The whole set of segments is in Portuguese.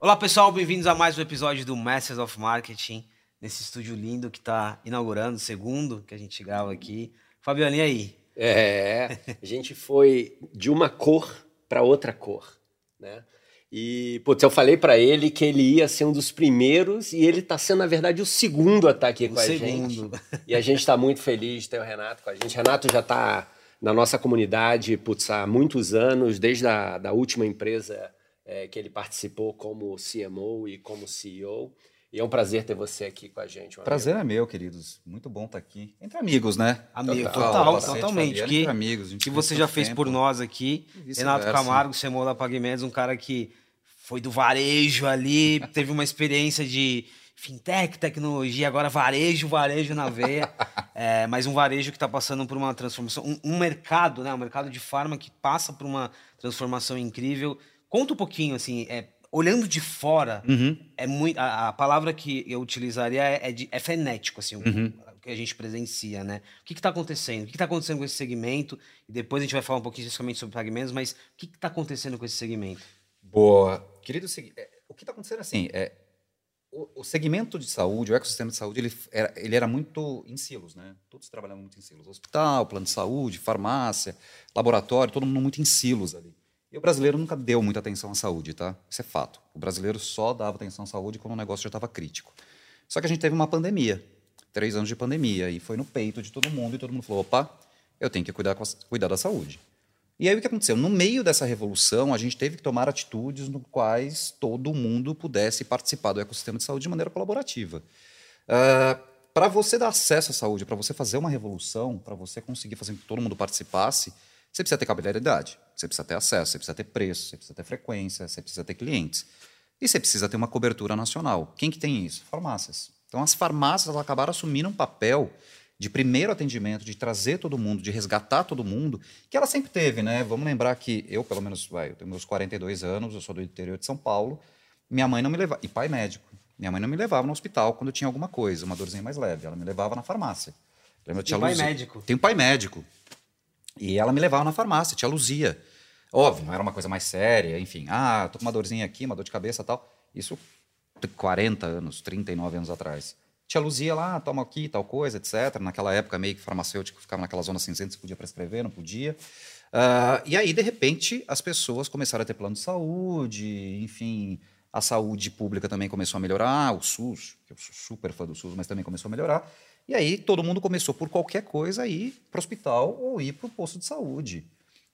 Olá pessoal, bem-vindos a mais um episódio do Masters of Marketing, nesse estúdio lindo que está inaugurando, o segundo que a gente grava aqui. Fabiano, e aí? É, a gente foi de uma cor para outra cor, né? E, putz, eu falei para ele que ele ia ser um dos primeiros e ele está sendo, na verdade, o segundo a estar tá aqui o com segundo. a gente. E a gente está muito feliz de ter o Renato com a gente. Renato já está na nossa comunidade putz, há muitos anos, desde a da última empresa é, que ele participou como CMO e como CEO. E é um prazer ter você aqui com a gente. Prazer amigo. é meu, queridos. Muito bom estar tá aqui. Entre amigos, né? Amigo, total, total totalmente. Que, entre amigos. que você já fez tempo. por nós aqui. Renato Camargo, CMO da PagMedes, um cara que foi do varejo ali, teve uma experiência de fintech, tecnologia, agora varejo, varejo na veia. é, mas um varejo que está passando por uma transformação. Um, um mercado, né? Um mercado de farma que passa por uma transformação incrível Conta um pouquinho, assim, é, olhando de fora, uhum. é muito, a, a, palavra que eu utilizaria é, é, de, é frenético, assim, uhum. o, que a gente presencia, né? O que está acontecendo? O que está acontecendo com esse segmento? E depois a gente vai falar um pouquinho especificamente sobre fragmentos, mas o que está acontecendo com esse segmento? Boa. Querido, é, o que está acontecendo assim, é, o, o, segmento de saúde, o ecossistema de saúde, ele era, ele era muito em silos, né? Todos trabalhavam muito em silos. Hospital, plano de saúde, farmácia, laboratório, todo mundo muito em silos ali. E o brasileiro nunca deu muita atenção à saúde, tá? Isso é fato. O brasileiro só dava atenção à saúde quando o negócio já estava crítico. Só que a gente teve uma pandemia, três anos de pandemia, e foi no peito de todo mundo, e todo mundo falou: opa, eu tenho que cuidar, cuidar da saúde. E aí o que aconteceu? No meio dessa revolução, a gente teve que tomar atitudes no quais todo mundo pudesse participar do ecossistema de saúde de maneira colaborativa. Uh, ah, para você dar acesso à saúde, para você fazer uma revolução, para você conseguir fazer com que todo mundo participasse, você precisa ter capilaridade, você precisa ter acesso, você precisa ter preço, você precisa ter frequência, você precisa ter clientes. E você precisa ter uma cobertura nacional. Quem que tem isso? Farmácias. Então as farmácias acabaram assumindo um papel de primeiro atendimento, de trazer todo mundo, de resgatar todo mundo, que ela sempre teve, né? Vamos lembrar que eu, pelo menos, vai, eu tenho meus 42 anos, eu sou do interior de São Paulo, minha mãe não me levava, e pai médico, minha mãe não me levava no hospital quando eu tinha alguma coisa, uma dorzinha mais leve, ela me levava na farmácia. Lembra, Tem pai médico. Tem um pai médico. E ela me levava na farmácia, tia Luzia. Óbvio, não era uma coisa mais séria, enfim. Ah, tô com uma dorzinha aqui, uma dor de cabeça tal. Isso 40 anos, 39 anos atrás. Tia Luzia lá, toma aqui, tal coisa, etc. Naquela época, meio que farmacêutico ficava naquela zona cinzenta, você podia prescrever, não podia. Uh, e aí, de repente, as pessoas começaram a ter plano de saúde, enfim, a saúde pública também começou a melhorar, o SUS, que eu sou super fã do SUS, mas também começou a melhorar. E aí todo mundo começou por qualquer coisa a ir para o hospital ou ir para o posto de saúde.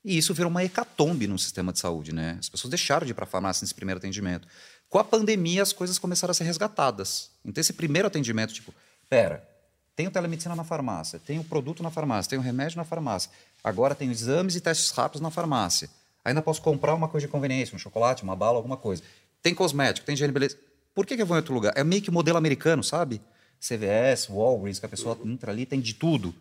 E isso virou uma hecatombe no sistema de saúde, né? As pessoas deixaram de ir para a farmácia nesse primeiro atendimento. Com a pandemia, as coisas começaram a ser resgatadas. Então, esse primeiro atendimento, tipo, pera, tenho telemedicina na farmácia, tenho produto na farmácia, tenho remédio na farmácia, agora tenho exames e testes rápidos na farmácia. Ainda posso comprar uma coisa de conveniência, um chocolate, uma bala, alguma coisa. Tem cosmético, tem higiene beleza. Por que, que eu vou em outro lugar? É meio que modelo americano, sabe? CVS, Walgreens, que a pessoa entra ali, tem de tudo.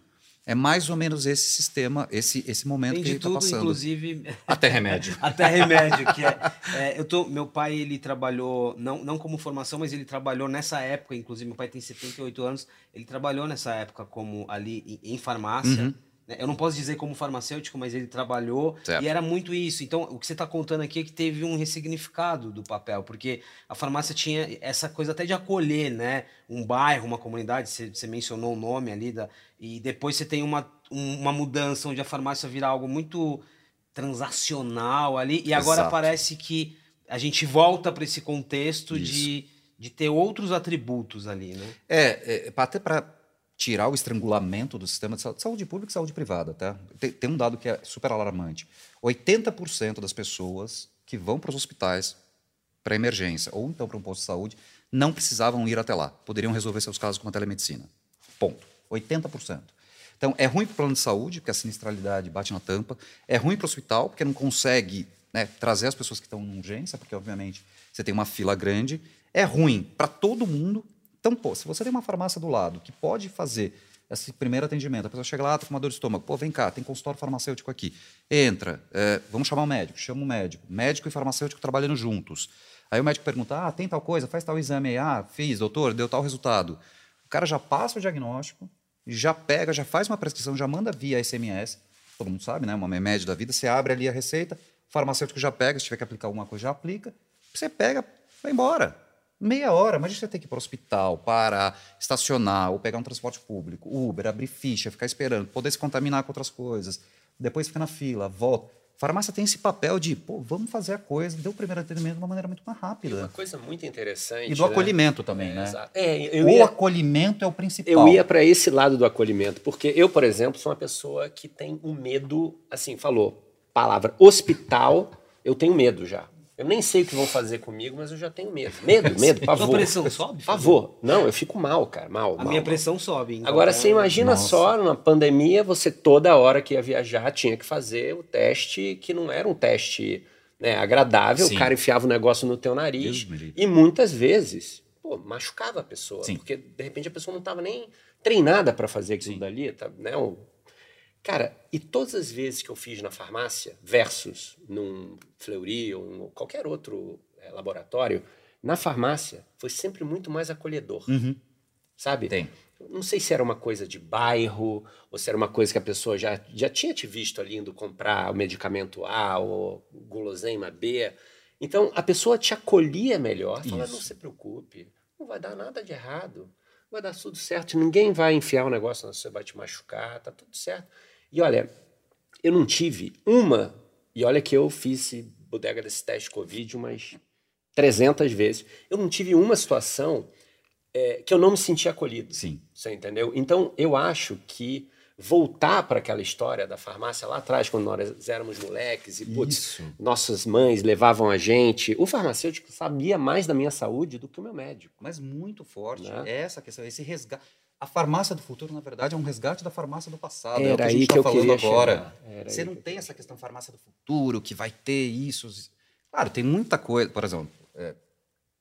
É mais ou menos esse sistema, esse, esse momento tem que a gente está passando. inclusive até remédio. até remédio, que é, é, eu tô, meu pai ele trabalhou não, não como formação, mas ele trabalhou nessa época, inclusive meu pai tem 78 anos, ele trabalhou nessa época como ali em, em farmácia. Uhum? Eu não posso dizer como farmacêutico, mas ele trabalhou certo. e era muito isso. Então, o que você está contando aqui é que teve um ressignificado do papel, porque a farmácia tinha essa coisa até de acolher, né? Um bairro, uma comunidade, você, você mencionou o nome ali, da, e depois você tem uma, uma mudança onde a farmácia vira algo muito transacional ali, e agora Exato. parece que a gente volta para esse contexto de, de ter outros atributos ali, né? É, é até para tirar o estrangulamento do sistema de saúde, saúde pública e saúde privada. Tá? Tem, tem um dado que é super alarmante. 80% das pessoas que vão para os hospitais para emergência ou então para um posto de saúde não precisavam ir até lá. Poderiam resolver seus casos com a telemedicina. Ponto. 80%. Então, é ruim para o plano de saúde, porque a sinistralidade bate na tampa. É ruim para o hospital, porque não consegue né, trazer as pessoas que estão em urgência, porque, obviamente, você tem uma fila grande. É ruim para todo mundo, então, pô, se você tem uma farmácia do lado que pode fazer esse primeiro atendimento, a pessoa chega lá, está com uma dor de estômago, pô, vem cá, tem consultório farmacêutico aqui. Entra, é, vamos chamar o médico, chama o médico. Médico e farmacêutico trabalhando juntos. Aí o médico pergunta, ah, tem tal coisa, faz tal exame aí, ah, fiz, doutor, deu tal resultado. O cara já passa o diagnóstico, já pega, já faz uma prescrição, já manda via SMS, todo mundo sabe, né, uma média da vida, você abre ali a receita, o farmacêutico já pega, se tiver que aplicar alguma coisa, já aplica, você pega, vai embora. Meia hora, mas você tem que ir para o hospital, parar, estacionar, ou pegar um transporte público, Uber, abrir ficha, ficar esperando, poder se contaminar com outras coisas, depois fica na fila, volta. Farmácia tem esse papel de, pô, vamos fazer a coisa, deu o primeiro atendimento de uma maneira muito mais rápida. E uma coisa muito interessante. E do né? acolhimento também, é, né? Exato. É, o ia, acolhimento é o principal. Eu ia para esse lado do acolhimento, porque eu, por exemplo, sou uma pessoa que tem um medo, assim, falou, palavra hospital, eu tenho medo já. Eu nem sei o que vão fazer comigo, mas eu já tenho medo. Medo, medo, pavor. Sua pressão sobe? Pavor. Não, eu fico mal, cara, mal. A mal, minha mal. pressão sobe. Então Agora, você imagina Nossa. só, numa pandemia, você toda hora que ia viajar tinha que fazer o teste, que não era um teste né, agradável. Sim. O cara enfiava o negócio no teu nariz. E muitas vezes, pô, machucava a pessoa. Sim. Porque, de repente, a pessoa não estava nem treinada para fazer aquilo Sim. dali. Tá, né, Cara, e todas as vezes que eu fiz na farmácia, versus num Fleury ou em qualquer outro é, laboratório, na farmácia foi sempre muito mais acolhedor. Uhum. Sabe? Tem. Não sei se era uma coisa de bairro, ou se era uma coisa que a pessoa já, já tinha te visto ali indo comprar o medicamento A ou guloseima B. Então, a pessoa te acolhia melhor, falava, não se preocupe, não vai dar nada de errado, vai dar tudo certo, ninguém vai enfiar o um negócio, você vai te machucar, tá tudo certo. E olha, eu não tive uma, e olha que eu fiz bodega desse teste Covid umas 300 vezes, eu não tive uma situação é, que eu não me senti acolhido. Sim. Você entendeu? Então, eu acho que voltar para aquela história da farmácia lá atrás, quando nós éramos moleques e putz, nossas mães levavam a gente. O farmacêutico sabia mais da minha saúde do que o meu médico. Mas muito forte. Né? Essa questão, esse resgate. A farmácia do futuro, na verdade, é um resgate da farmácia do passado. Era é o que a gente está falando agora. Você não tem essa questão farmácia do futuro, que vai ter isso. Claro, tem muita coisa. Por exemplo, é,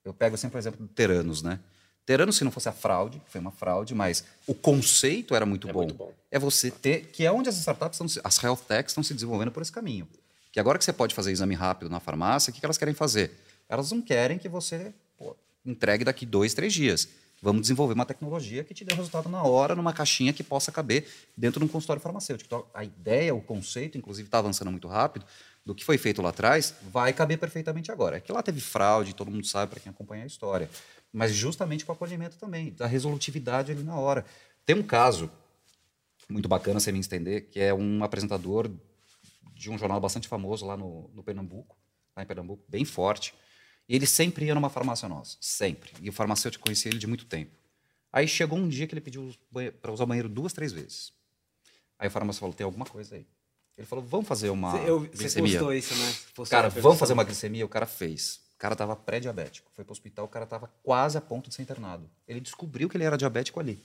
eu pego sempre o exemplo do Teranos, né? Teranos, se não fosse a fraude, foi uma fraude, mas o conceito era muito, é bom. muito bom. É você ter. Que é onde as startups, estão, as health techs estão se desenvolvendo por esse caminho. Que agora que você pode fazer exame rápido na farmácia, o que elas querem fazer? Elas não querem que você pô, entregue daqui dois, três dias. Vamos desenvolver uma tecnologia que te dê resultado na hora, numa caixinha que possa caber dentro de um consultório farmacêutico. Então, a ideia, o conceito, inclusive, está avançando muito rápido, do que foi feito lá atrás, vai caber perfeitamente agora. É que lá teve fraude, todo mundo sabe para quem acompanha a história. Mas justamente com o acolhimento também, da resolutividade ali na hora. Tem um caso muito bacana, sem me entender, que é um apresentador de um jornal bastante famoso lá no, no Pernambuco, lá em Pernambuco, bem forte ele sempre ia numa farmácia nossa, sempre. E o farmacêutico conhecia ele de muito tempo. Aí chegou um dia que ele pediu para usar o banheiro duas, três vezes. Aí o farmacêutico falou: tem alguma coisa aí. Ele falou: vamos fazer uma eu, glicemia. Você postou isso, né? Postou cara, vamos fazer uma glicemia? O cara fez. O cara estava pré-diabético. Foi para o hospital, o cara estava quase a ponto de ser internado. Ele descobriu que ele era diabético ali.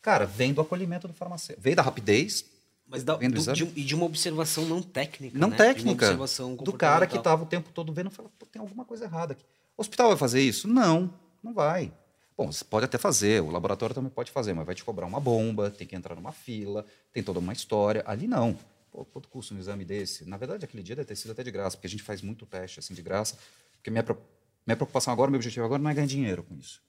Cara, vem do acolhimento do farmacêutico. Veio da rapidez, mas da, do, de, e de uma observação não técnica. Não né? técnica. do cara que estava o tempo todo vendo e fala, tem alguma coisa errada aqui. O hospital vai fazer isso? Não, não vai. Bom, você pode até fazer, o laboratório também pode fazer, mas vai te cobrar uma bomba, tem que entrar numa fila, tem toda uma história. Ali não. Pô, quanto custa um exame desse? Na verdade, aquele dia deve ter sido até de graça, porque a gente faz muito teste assim de graça. Porque minha, minha preocupação agora, meu objetivo agora não é ganhar dinheiro com isso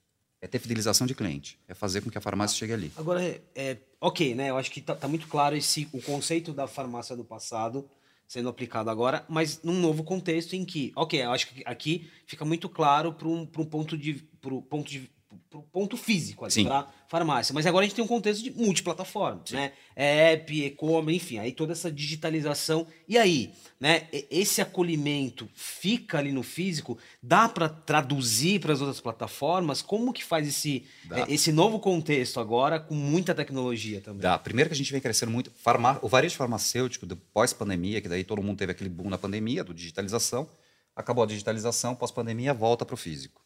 é ter fidelização de cliente, é fazer com que a farmácia chegue ali. Agora, é, ok, né? Eu acho que está tá muito claro esse, o conceito da farmácia do passado sendo aplicado agora, mas num novo contexto em que, ok, eu acho que aqui fica muito claro para um, um ponto de, pro ponto de pro ponto físico ali, para farmácia. Mas agora a gente tem um contexto de multiplataforma, Sim. né? É app, e-commerce, enfim, aí toda essa digitalização. E aí, né? Esse acolhimento fica ali no físico, dá para traduzir para as outras plataformas? Como que faz esse, é, esse novo contexto agora com muita tecnologia também? Dá. Primeiro que a gente vem crescendo muito, farma... o varejo farmacêutico, pós-pandemia, que daí todo mundo teve aquele boom na pandemia, do digitalização, acabou a digitalização, pós-pandemia, volta para o físico.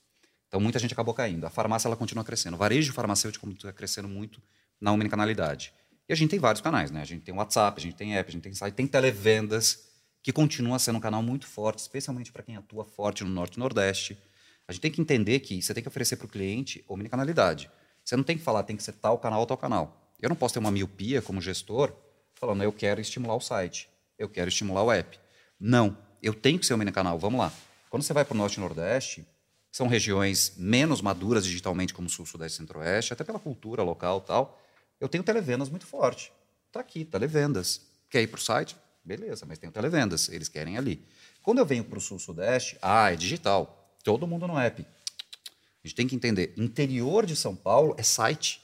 Então, muita gente acabou caindo. A farmácia ela continua crescendo. O varejo farmacêutico está crescendo muito na omnicanalidade. E a gente tem vários canais, né? A gente tem WhatsApp, a gente tem app, a gente tem site, tem televendas, que continua sendo um canal muito forte, especialmente para quem atua forte no Norte e Nordeste. A gente tem que entender que você tem que oferecer para o cliente omnicanalidade. Você não tem que falar, tem que ser tal canal ou tal canal. Eu não posso ter uma miopia como gestor falando, eu quero estimular o site, eu quero estimular o app. Não, eu tenho que ser omnicanal. Vamos lá. Quando você vai para o Norte e Nordeste, são regiões menos maduras digitalmente, como Sul, Sudeste Centro-Oeste, até pela cultura local tal. Eu tenho televendas muito forte. Está aqui, televendas. Quer ir para o site? Beleza, mas tenho televendas. Eles querem ali. Quando eu venho para o Sul, Sudeste, ah, é digital. Todo mundo no app. A gente tem que entender, interior de São Paulo é site,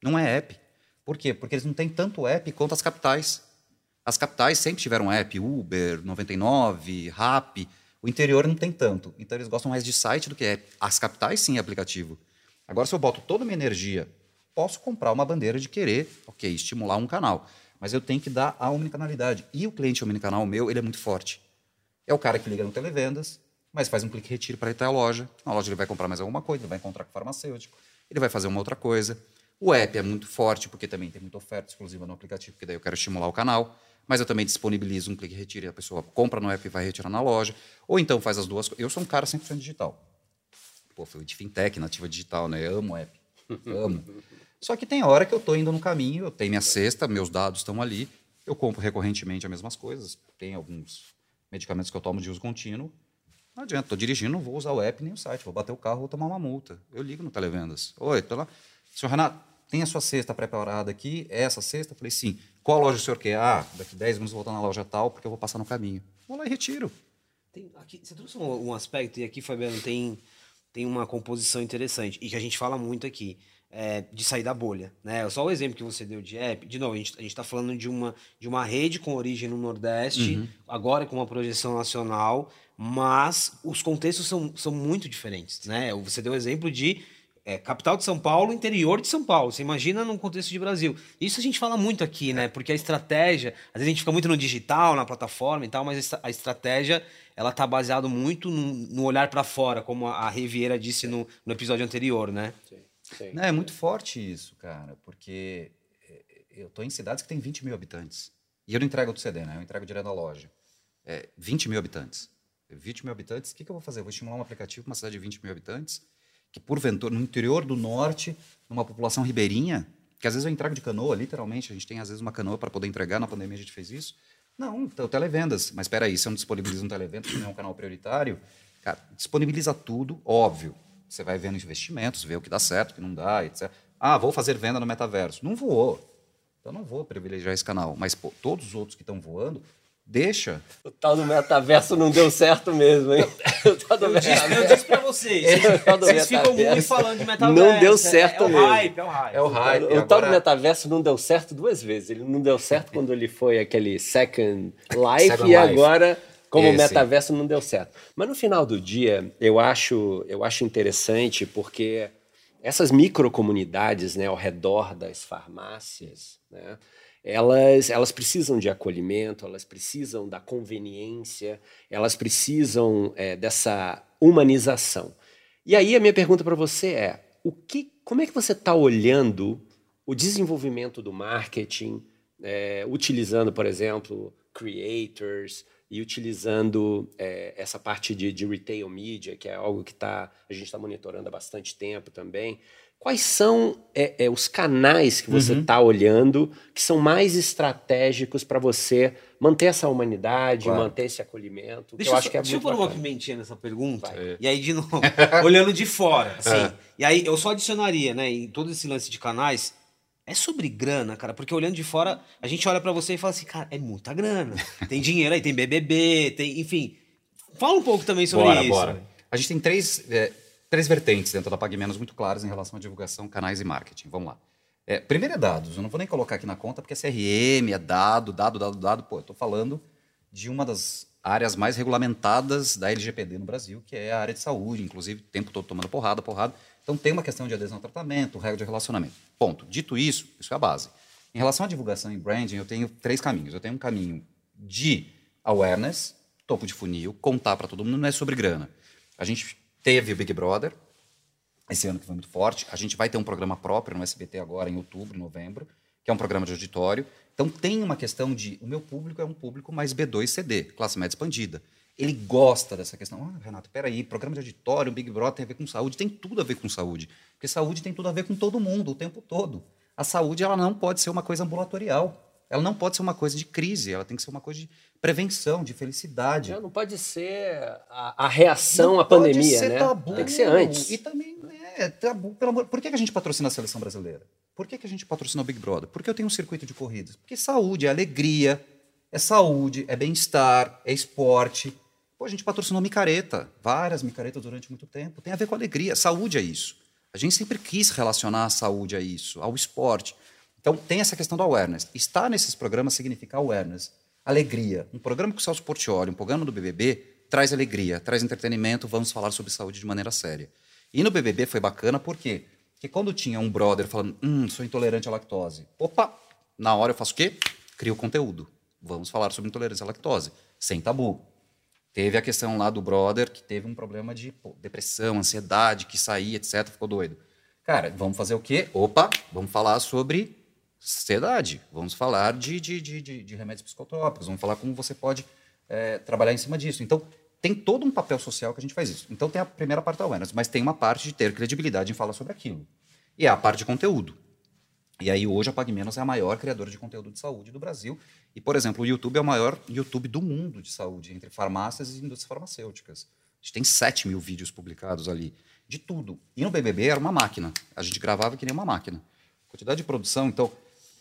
não é app. Por quê? Porque eles não têm tanto app quanto as capitais. As capitais sempre tiveram app, Uber, 99, Rap. O interior não tem tanto. Então eles gostam mais de site do que app. As capitais sim é aplicativo. Agora, se eu boto toda a minha energia, posso comprar uma bandeira de querer, ok, estimular um canal. Mas eu tenho que dar a omnicanalidade. E o cliente omnicanal meu, ele é muito forte. É o cara que liga no televendas, mas faz um clique retiro para ir até a loja. Na loja ele vai comprar mais alguma coisa, ele vai encontrar com o farmacêutico, ele vai fazer uma outra coisa. O app é muito forte, porque também tem muita oferta exclusiva no aplicativo, porque daí eu quero estimular o canal. Mas eu também disponibilizo um clique e a pessoa compra no app e vai retirar na loja. Ou então faz as duas coisas. Eu sou um cara 100% digital. Pô, fui de fintech, nativa digital, né? Eu amo app. Amo. Só que tem hora que eu estou indo no caminho, eu tenho minha cesta, meus dados estão ali, eu compro recorrentemente as mesmas coisas. Tem alguns medicamentos que eu tomo de uso contínuo. Não adianta, estou dirigindo, não vou usar o app nem o site, vou bater o carro, vou tomar uma multa. Eu ligo no televendas. Oi, tô lá. Senhor Renato, tem a sua cesta preparada aqui? É essa cesta? Eu falei, sim. Qual loja o senhor quer? Ah, daqui 10 minutos vou voltar na loja tal, porque eu vou passar no caminho. Vou lá e retiro. Tem, aqui, você trouxe um, um, aspecto, e aqui, Fabiano, tem, tem uma composição interessante, e que a gente fala muito aqui, é, de sair da bolha. Né? Só o exemplo que você deu de app, de novo, a gente está falando de uma, de uma rede com origem no Nordeste, uhum. agora com uma projeção nacional, mas os contextos são, são muito diferentes. Né? Você deu o exemplo de é, capital de São Paulo, interior de São Paulo. Você imagina num contexto de Brasil. Isso a gente fala muito aqui, né? Porque a estratégia, às vezes a gente fica muito no digital, na plataforma e tal, mas a estratégia ela tá baseada muito no, no olhar para fora, como a Riviera disse no, no episódio anterior, né? Sim, sim. Não, é muito forte isso, cara, porque é, eu tô em cidades que tem 20 mil habitantes. E eu não entrego do CD, né? Eu entrego direto da loja. É, 20 mil habitantes. 20 mil habitantes, o que, que eu vou fazer? Eu vou estimular um aplicativo para uma cidade de 20 mil habitantes que porventura, no interior do norte, numa população ribeirinha, que às vezes eu entrego de canoa, literalmente, a gente tem às vezes uma canoa para poder entregar, na pandemia a gente fez isso. Não, então, televendas. Mas espera aí, se eu não disponibilizo um televendas, que não é um canal prioritário, cara, disponibiliza tudo, óbvio. Você vai vendo investimentos, vê o que dá certo, o que não dá, etc. Ah, vou fazer venda no metaverso. Não vou. Então não vou privilegiar esse canal. Mas pô, todos os outros que estão voando, Deixa. O tal do metaverso não deu certo mesmo, hein? eu, disse, eu disse pra vocês. É, vocês ficam muito falando de metaverso. Não deu certo é, é mesmo. o hype, é o hype. É o hype. O, o tal do metaverso não deu certo duas vezes. Ele não deu certo quando ele foi aquele Second Life Second e life. agora como Esse. o metaverso não deu certo. Mas no final do dia, eu acho, eu acho interessante porque essas microcomunidades né, ao redor das farmácias, né, elas, elas precisam de acolhimento, elas precisam da conveniência, elas precisam é, dessa humanização. E aí a minha pergunta para você é: o que, como é que você está olhando o desenvolvimento do marketing, é, utilizando, por exemplo, creators e utilizando é, essa parte de, de, retail media, que é algo que tá, a gente está monitorando há bastante tempo também. Quais são é, é, os canais que você está uhum. olhando que são mais estratégicos para você manter essa humanidade, claro. manter esse acolhimento? Deixa eu, acho que é deixa eu pôr uma pimentinha nessa pergunta. É. E aí, de novo, olhando de fora. Assim, é. E aí, eu só adicionaria, né, em todo esse lance de canais, é sobre grana, cara, porque olhando de fora, a gente olha para você e fala assim, cara, é muita grana. Tem dinheiro aí, tem BBB, tem, enfim. Fala um pouco também sobre bora, isso. Bora. A gente tem três é, três vertentes dentro da PagMenos muito claras em relação à divulgação, canais e marketing. Vamos lá. É, primeiro é dados. Eu não vou nem colocar aqui na conta porque é CRM, é dado, dado, dado, dado. Pô, eu estou falando de uma das áreas mais regulamentadas da LGPD no Brasil, que é a área de saúde, inclusive o tempo todo tomando porrada, porrada. Então tem uma questão de adesão ao tratamento, regra de relacionamento. Ponto. Dito isso, isso é a base. Em relação à divulgação e branding, eu tenho três caminhos. Eu tenho um caminho de awareness, topo de funil, contar para todo mundo, não é sobre grana. A gente Teve o Big Brother, esse ano que foi muito forte. A gente vai ter um programa próprio no SBT agora, em outubro, novembro, que é um programa de auditório. Então tem uma questão de. O meu público é um público mais B2 CD, classe média expandida. Ele gosta dessa questão. Ah, Renato, peraí, programa de auditório, Big Brother tem a ver com saúde, tem tudo a ver com saúde. Porque saúde tem tudo a ver com todo mundo, o tempo todo. A saúde ela não pode ser uma coisa ambulatorial. Ela não pode ser uma coisa de crise, ela tem que ser uma coisa de prevenção, de felicidade. Já não pode ser a, a reação não à pandemia, ser né? Tabu. Tem que ser antes. E também é tabu, pelo amor. Por que a gente patrocina a seleção brasileira? Por que a gente patrocina o Big Brother? Porque eu tenho um circuito de corridas. Porque saúde é alegria, é saúde, é bem-estar, é esporte. Pô, a gente patrocinou micareta, várias micaretas durante muito tempo. Tem a ver com alegria. Saúde é isso. A gente sempre quis relacionar a saúde a isso, ao esporte. Então, tem essa questão do awareness. Estar nesses programas significa awareness, alegria. Um programa com o Celso Portioli, um programa do BBB, traz alegria, traz entretenimento, vamos falar sobre saúde de maneira séria. E no BBB foi bacana por quê? Porque quando tinha um brother falando, hum, sou intolerante à lactose. Opa, na hora eu faço o quê? Crio conteúdo. Vamos falar sobre intolerância à lactose, sem tabu. Teve a questão lá do brother que teve um problema de pô, depressão, ansiedade, que saía, etc, ficou doido. Cara, vamos fazer o quê? Opa, vamos falar sobre sociedade, vamos falar de, de, de, de, remédios psicotrópicos, vamos falar como você pode é, trabalhar em cima disso. Então, tem todo um papel social que a gente faz isso. Então, tem a primeira parte da awareness, mas tem uma parte de ter credibilidade em falar sobre aquilo. E é a parte de conteúdo. E aí, hoje, a PagMenos é a maior criadora de conteúdo de saúde do Brasil. E, por exemplo, o YouTube é o maior YouTube do mundo de saúde, entre farmácias e indústrias farmacêuticas. A gente tem 7 mil vídeos publicados ali, de tudo. E no BBB era uma máquina. A gente gravava que nem uma máquina. Quantidade de produção, então,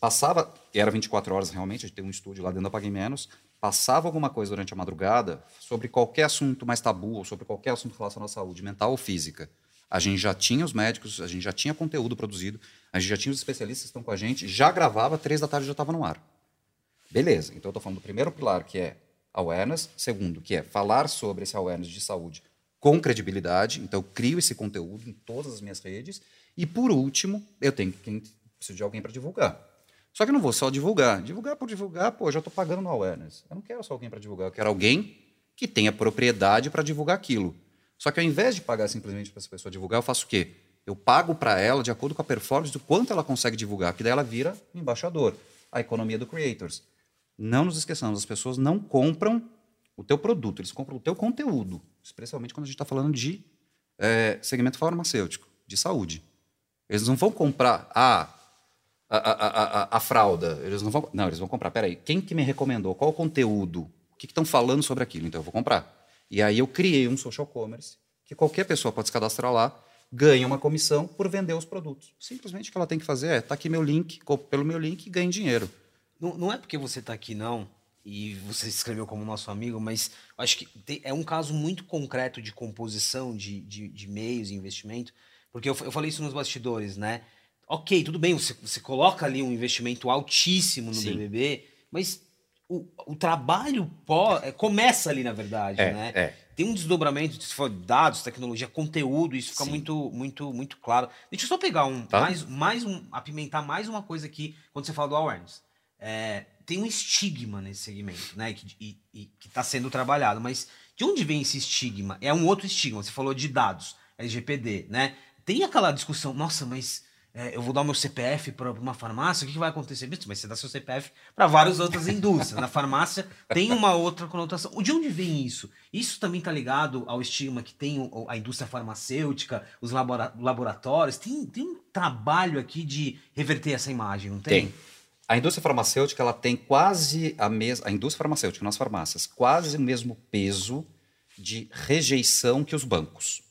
passava, era 24 horas realmente, a gente tem um estúdio lá dentro da Paguei Menos, passava alguma coisa durante a madrugada sobre qualquer assunto mais tabu ou sobre qualquer assunto relacionado à saúde mental ou física. A gente já tinha os médicos, a gente já tinha conteúdo produzido, a gente já tinha os especialistas que estão com a gente, já gravava, três da tarde já estava no ar. Beleza, então eu estou falando do primeiro pilar, que é awareness, segundo, que é falar sobre esse awareness de saúde com credibilidade, então eu crio esse conteúdo em todas as minhas redes, e por último, eu tenho que preciso de alguém para divulgar. Só que eu não vou só divulgar. Divulgar por divulgar, pô, já estou pagando no awareness. Eu não quero só alguém para divulgar, eu quero alguém que tenha propriedade para divulgar aquilo. Só que ao invés de pagar simplesmente para essa pessoa divulgar, eu faço o quê? Eu pago para ela de acordo com a performance do quanto ela consegue divulgar, que daí ela vira embaixador. A economia do creators. Não nos esqueçamos, as pessoas não compram o teu produto, eles compram o teu conteúdo, especialmente quando a gente está falando de é, segmento farmacêutico, de saúde. Eles não vão comprar, ah, a, a, a, a, fralda. Eles não vão. Não, eles vão comprar. Peraí, quem que me recomendou? Qual o conteúdo? O que estão falando sobre aquilo? Então eu vou comprar. E aí eu criei um social commerce que qualquer pessoa pode se cadastrar lá, ganha uma comissão por vender os produtos. Simplesmente o que ela tem que fazer é: tá aqui meu link, pelo meu link e ganhe dinheiro. Não, não é porque você está aqui, não, e você se escreveu como nosso amigo, mas acho que tem, é um caso muito concreto de composição de, de, de meios e investimento, porque eu, eu falei isso nos bastidores, né? Ok, tudo bem, você, você coloca ali um investimento altíssimo no Sim. BBB, mas o, o trabalho pó, é, começa ali, na verdade, é, né? É. Tem um desdobramento, for dados, tecnologia, conteúdo, isso fica muito, muito, muito claro. Deixa eu só pegar um, tá. mais, mais um, apimentar mais uma coisa aqui, quando você fala do awareness. É, tem um estigma nesse segmento, né? Que, e, e, que está sendo trabalhado, mas de onde vem esse estigma? É um outro estigma. Você falou de dados, LGPD, né? Tem aquela discussão, nossa, mas é, eu vou dar o meu CPF para uma farmácia, o que, que vai acontecer? Mas você dá seu CPF para várias outras indústrias. Na farmácia tem uma outra conotação. De onde vem isso? Isso também está ligado ao estigma que tem a indústria farmacêutica, os laboratórios. Tem, tem um trabalho aqui de reverter essa imagem, não tem? Tem. A indústria farmacêutica ela tem quase a mesma. A indústria farmacêutica nas farmácias, quase o mesmo peso de rejeição que os bancos.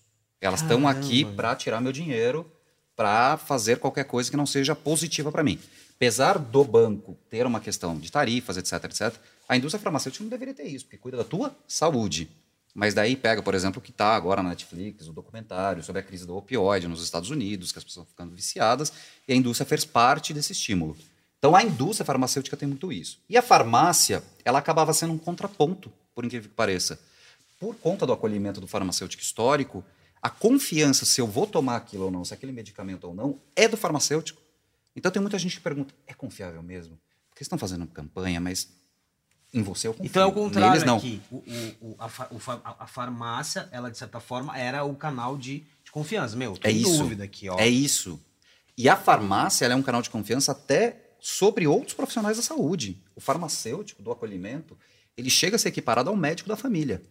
Elas estão aqui para tirar meu dinheiro para fazer qualquer coisa que não seja positiva para mim. Apesar do banco ter uma questão de tarifas, etc, etc, a indústria farmacêutica não deveria ter isso, porque cuida da tua saúde. Mas daí pega, por exemplo, o que está agora na Netflix, o documentário sobre a crise do opioide nos Estados Unidos, que as pessoas estão ficando viciadas, e a indústria fez parte desse estímulo. Então a indústria farmacêutica tem muito isso. E a farmácia, ela acabava sendo um contraponto, por incrível que pareça. Por conta do acolhimento do farmacêutico histórico, a confiança se eu vou tomar aquilo ou não, se aquele medicamento ou não, é do farmacêutico. Então tem muita gente que pergunta: é confiável mesmo? Porque estão fazendo campanha, mas em você eu confio. Então é o contrário Neles, não. aqui. O, o, a, a, farmácia, ela de certa forma era o canal de, de confiança. Meu, tô é isso, dúvida aqui, ó. É isso. E a farmácia é um canal de confiança até sobre outros profissionais da saúde. O farmacêutico do acolhimento, ele chega a ser equiparado ao médico da família.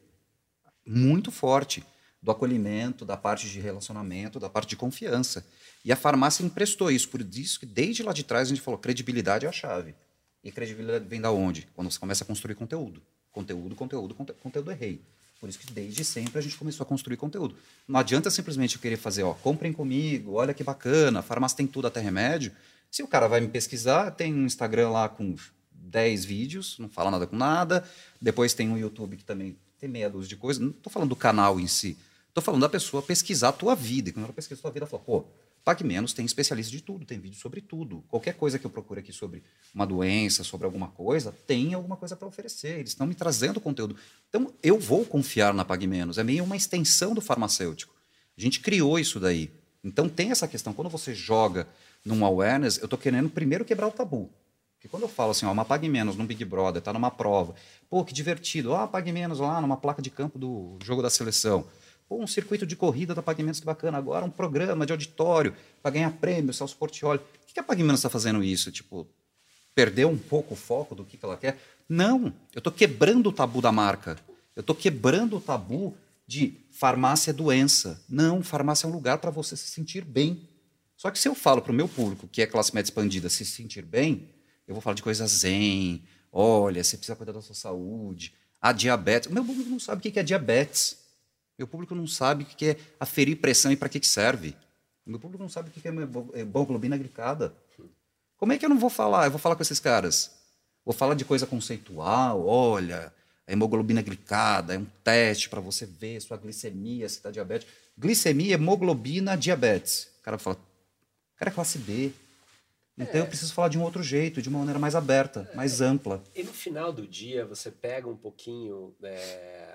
Muito forte do acolhimento, da parte de relacionamento, da parte de confiança. E a farmácia emprestou isso, por isso que desde lá de trás a gente falou, credibilidade é a chave. E credibilidade vem da onde? Quando você começa a construir conteúdo. Conteúdo, conteúdo, conteúdo, conteúdo é rei. Por isso que desde sempre a gente começou a construir conteúdo. Não adianta simplesmente eu querer fazer, ó, comprem comigo, olha que bacana, a farmácia tem tudo até remédio. Se o cara vai me pesquisar, tem um Instagram lá com 10 vídeos, não fala nada com nada. Depois tem um YouTube que também ter meia dúzia de coisas. Não estou falando do canal em si. Estou falando da pessoa pesquisar a tua vida. E quando ela pesquisa a tua vida, ela fala, pô, Pague Menos tem especialista de tudo, tem vídeo sobre tudo. Qualquer coisa que eu procure aqui sobre uma doença, sobre alguma coisa, tem alguma coisa para oferecer. Eles estão me trazendo conteúdo. Então, eu vou confiar na Pague Menos. É meio uma extensão do farmacêutico. A gente criou isso daí. Então, tem essa questão. Quando você joga num awareness, eu estou querendo primeiro quebrar o tabu. Porque quando eu falo assim, ó, uma Pague Menos num Big Brother, está numa prova. Pô, que divertido. Ah, Pague Menos lá numa placa de campo do jogo da seleção. Pô, um circuito de corrida da Pagamentos que bacana. Agora um programa de auditório para ganhar prêmio, Celso Portioli. Por que a Pagamentos está fazendo isso? Tipo, perdeu um pouco o foco do que, que ela quer? Não, eu estou quebrando o tabu da marca. Eu estou quebrando o tabu de farmácia é doença. Não, farmácia é um lugar para você se sentir bem. Só que se eu falo para o meu público, que é classe média expandida, se sentir bem, eu vou falar de coisas zen. Olha, você precisa cuidar da sua saúde. A diabetes. O meu público não sabe o que é diabetes. Meu público não sabe o que é aferir pressão e para que, que serve. Meu público não sabe o que é hemoglobina glicada. Como é que eu não vou falar? Eu vou falar com esses caras. Vou falar de coisa conceitual. Olha, a hemoglobina glicada é um teste para você ver sua glicemia, se está diabetes. Glicemia, hemoglobina, diabetes. O cara fala, cara é classe B. Então é. eu preciso falar de um outro jeito, de uma maneira mais aberta, mais ampla. E no final do dia você pega um pouquinho é,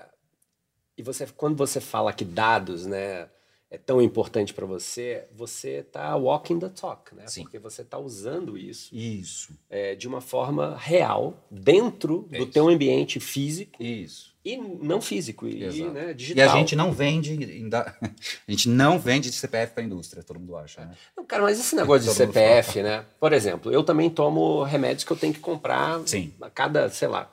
e você, quando você fala que dados, né, é tão importante para você, você está walking the talk, né? Sim. Porque você está usando isso, isso. É, de uma forma real dentro é do isso. teu ambiente físico. Isso. E não físico, e né, digital. E a gente não vende, a gente não vende de CPF para a indústria, todo mundo acha. Né? Não, cara, mas esse negócio de CPF, né? Por exemplo, eu também tomo remédios que eu tenho que comprar Sim. a cada, sei lá,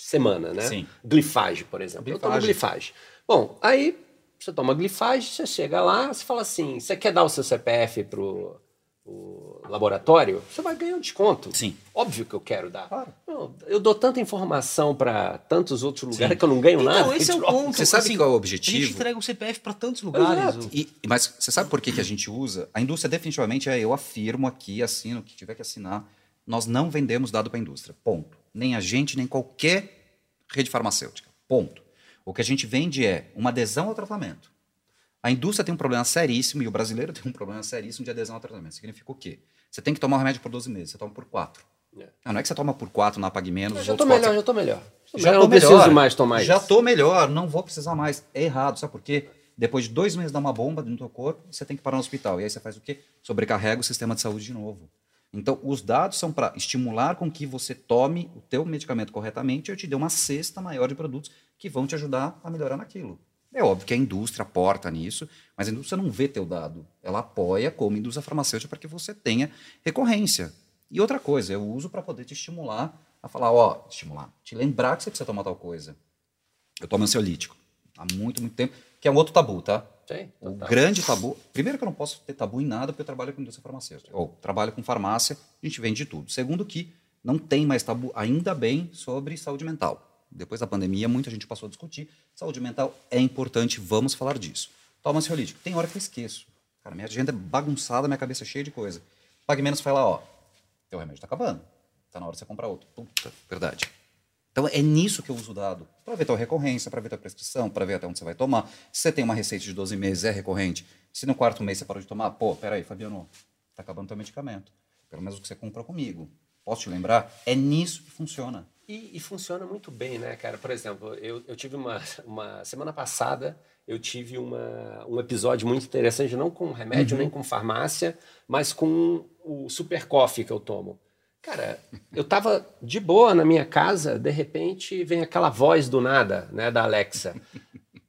semana, né? Sim. Glifage, por exemplo. Glifage. Eu tomo glifage. Bom, aí você toma glifage, você chega lá, você fala assim, você quer dar o seu CPF pro, o laboratório, você vai ganhar um desconto. Sim. Óbvio que eu quero dar. Claro. Eu, eu dou tanta informação para tantos outros lugares Sim. que eu não ganho então, nada. Então, esse é o ponto. Você sabe assim, qual é o objetivo? A gente entrega o CPF para tantos lugares. E, mas você sabe por que, que a gente usa? A indústria definitivamente é, eu afirmo aqui, assino, o que tiver que assinar, nós não vendemos dado para a indústria. Ponto. Nem a gente, nem qualquer rede farmacêutica. Ponto. O que a gente vende é uma adesão ao tratamento. A indústria tem um problema seríssimo e o brasileiro tem um problema seríssimo de adesão ao tratamento. Significa o quê? Você tem que tomar o remédio por 12 meses, você toma por 4. É. Não, não é que você toma por 4 na Pague Menos. já estou melhor, já estou melhor. Já não preciso melhor. mais tomar já isso. Já estou melhor, não vou precisar mais. É errado, sabe por quê? Depois de dois meses dar uma bomba no teu corpo, você tem que parar no hospital. E aí você faz o quê? Sobrecarrega o sistema de saúde de novo. Então, os dados são para estimular com que você tome o teu medicamento corretamente e eu te dê uma cesta maior de produtos que vão te ajudar a melhorar naquilo. É óbvio que a indústria aporta nisso, mas a indústria não vê teu dado. Ela apoia como indústria farmacêutica para que você tenha recorrência. E outra coisa, eu uso para poder te estimular a falar, ó, estimular, te lembrar que você precisa tomar tal coisa. Eu tomo ansiolítico há muito, muito tempo, que é um outro tabu, tá? O grande tabu. Primeiro que eu não posso ter tabu em nada porque eu trabalho com indústria farmacêutica. Ou trabalho com farmácia, a gente vende tudo. Segundo que não tem mais tabu, ainda bem, sobre saúde mental. Depois da pandemia, muita gente passou a discutir. Saúde mental é importante, vamos falar disso. Toma ansiolítico. Tem hora que eu esqueço. Cara, minha agenda é bagunçada, minha cabeça é cheia de coisa. Pague menos, vai lá, ó. Teu remédio está acabando. Tá na hora de você comprar outro. Puta, verdade. Então é nisso que eu uso o dado. Para ver tua recorrência, para ver tua prescrição, para ver até onde você vai tomar. Se você tem uma receita de 12 meses, é recorrente. Se no quarto mês você parou de tomar, pô, peraí, Fabiano, tá acabando teu medicamento. Pelo menos o que você compra comigo. Posso te lembrar? É nisso que funciona. E, e funciona muito bem, né, cara? Por exemplo, eu, eu tive uma, uma. Semana passada, eu tive uma, um episódio muito interessante, não com remédio, uhum. nem com farmácia, mas com o super coffee que eu tomo. Cara, eu tava de boa na minha casa, de repente vem aquela voz do nada, né, da Alexa.